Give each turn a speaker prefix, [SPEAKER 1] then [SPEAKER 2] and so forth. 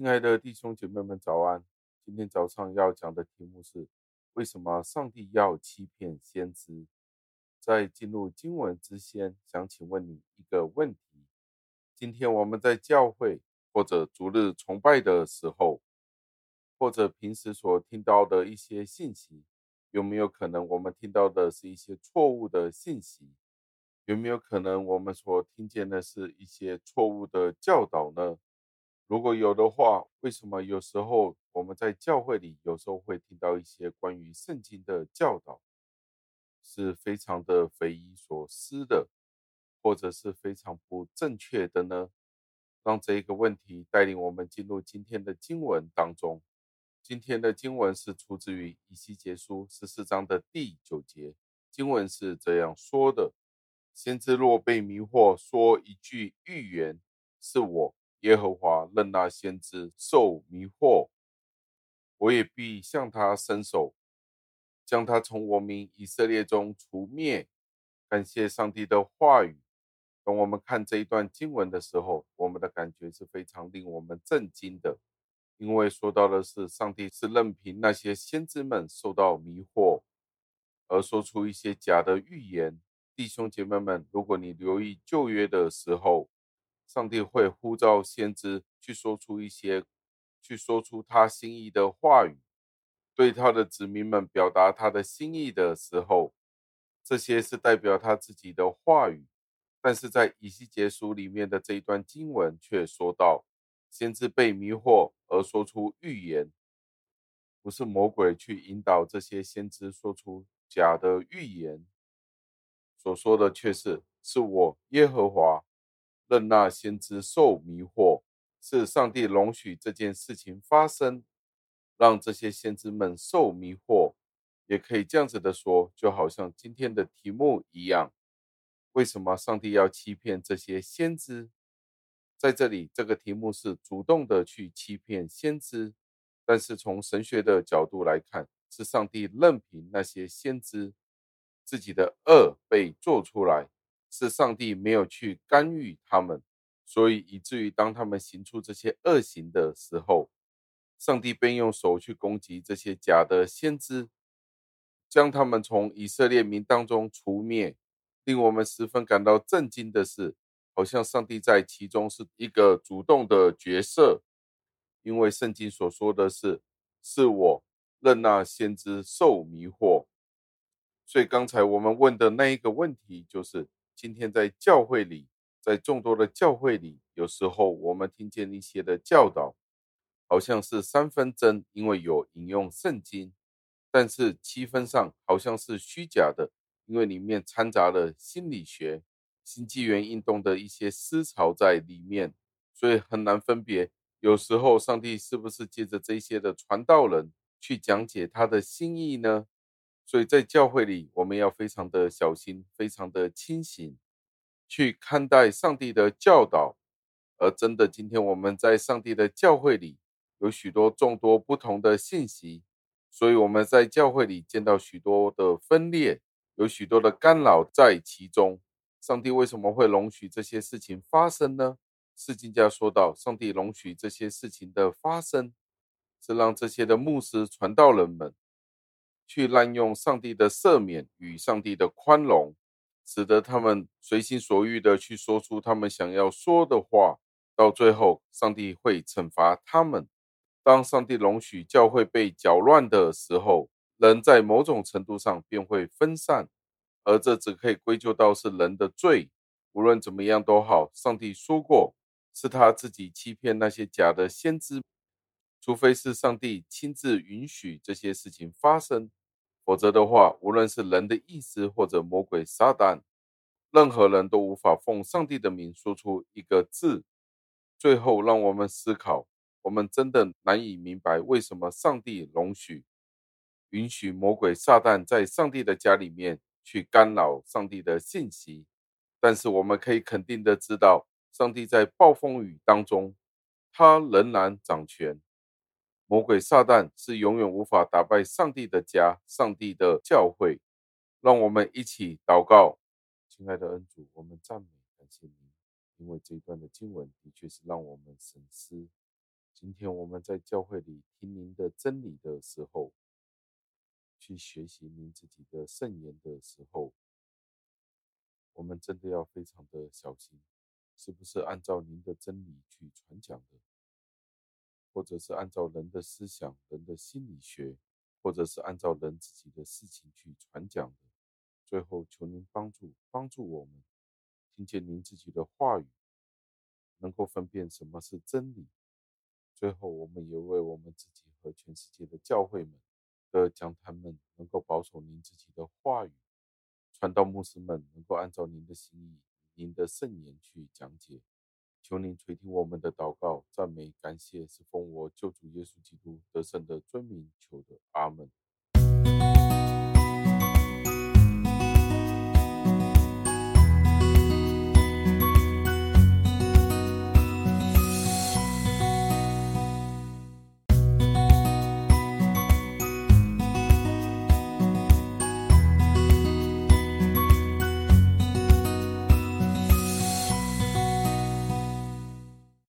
[SPEAKER 1] 亲爱的弟兄姐妹们，早安！今天早上要讲的题目是：为什么上帝要欺骗先知？在进入经文之前，想请问你一个问题：今天我们在教会或者逐日崇拜的时候，或者平时所听到的一些信息，有没有可能我们听到的是一些错误的信息？有没有可能我们所听见的是一些错误的教导呢？如果有的话，为什么有时候我们在教会里有时候会听到一些关于圣经的教导，是非常的匪夷所思的，或者是非常不正确的呢？让这一个问题带领我们进入今天的经文当中。今天的经文是出自于以西结书十四章的第九节，经文是这样说的：先知若被迷惑，说一句预言，是我。耶和华任那先知受迷惑，我也必向他伸手，将他从我民以色列中除灭。感谢上帝的话语。当我们看这一段经文的时候，我们的感觉是非常令我们震惊的，因为说到的是上帝是任凭那些先知们受到迷惑，而说出一些假的预言。弟兄姐妹们，如果你留意旧约的时候，上帝会呼召先知去说出一些，去说出他心意的话语，对他的子民们表达他的心意的时候，这些是代表他自己的话语。但是在以西结书里面的这一段经文却说到，先知被迷惑而说出预言，不是魔鬼去引导这些先知说出假的预言，所说的却是是我耶和华。任那先知受迷惑，是上帝容许这件事情发生，让这些先知们受迷惑，也可以这样子的说，就好像今天的题目一样，为什么上帝要欺骗这些先知？在这里，这个题目是主动的去欺骗先知，但是从神学的角度来看，是上帝任凭那些先知自己的恶被做出来。是上帝没有去干预他们，所以以至于当他们行出这些恶行的时候，上帝便用手去攻击这些假的先知，将他们从以色列民当中除灭。令我们十分感到震惊的是，好像上帝在其中是一个主动的角色，因为圣经所说的是：“是我任那先知受迷惑。”所以刚才我们问的那一个问题就是。今天在教会里，在众多的教会里，有时候我们听见一些的教导，好像是三分真，因为有引用圣经；但是七分上好像是虚假的，因为里面掺杂了心理学、新纪元运动的一些思潮在里面，所以很难分别。有时候上帝是不是借着这些的传道人去讲解他的心意呢？所以在教会里，我们要非常的小心，非常的清醒，去看待上帝的教导。而真的，今天我们在上帝的教会里，有许多众多不同的信息，所以我们在教会里见到许多的分裂，有许多的干扰在其中。上帝为什么会容许这些事情发生呢？释经家说到，上帝容许这些事情的发生，是让这些的牧师、传道人们。去滥用上帝的赦免与上帝的宽容，使得他们随心所欲的去说出他们想要说的话，到最后，上帝会惩罚他们。当上帝容许教会被搅乱的时候，人在某种程度上便会分散，而这只可以归咎到是人的罪。无论怎么样都好，上帝说过，是他自己欺骗那些假的先知，除非是上帝亲自允许这些事情发生。否则的话，无论是人的意思或者魔鬼撒旦，任何人都无法奉上帝的名说出一个字。最后，让我们思考：我们真的难以明白为什么上帝容许、允许魔鬼撒旦在上帝的家里面去干扰上帝的信息。但是，我们可以肯定的知道，上帝在暴风雨当中，他仍然掌权。魔鬼撒旦是永远无法打败上帝的家，上帝的教会。让我们一起祷告，亲爱的恩主，我们赞美感谢你，因为这一段的经文的确是让我们深思。今天我们在教会里听您的真理的时候，去学习您自己的圣言的时候，我们真的要非常的小心，是不是按照您的真理去传讲的，或者是按照人的思想、人的心理学，或者是按照人自己的事情去传讲的？最后，求您帮助帮助我们，听见您自己的话语，能够分辨什么是真理。最后，我们也为我们自己和全世界的教会们，的将他们能够保守您自己的话语，传道牧师们能够按照您的心意、您的圣言去讲解。求您垂听我们的祷告、赞美、感谢，是奉我救主耶稣基督得胜的尊名求的。阿门。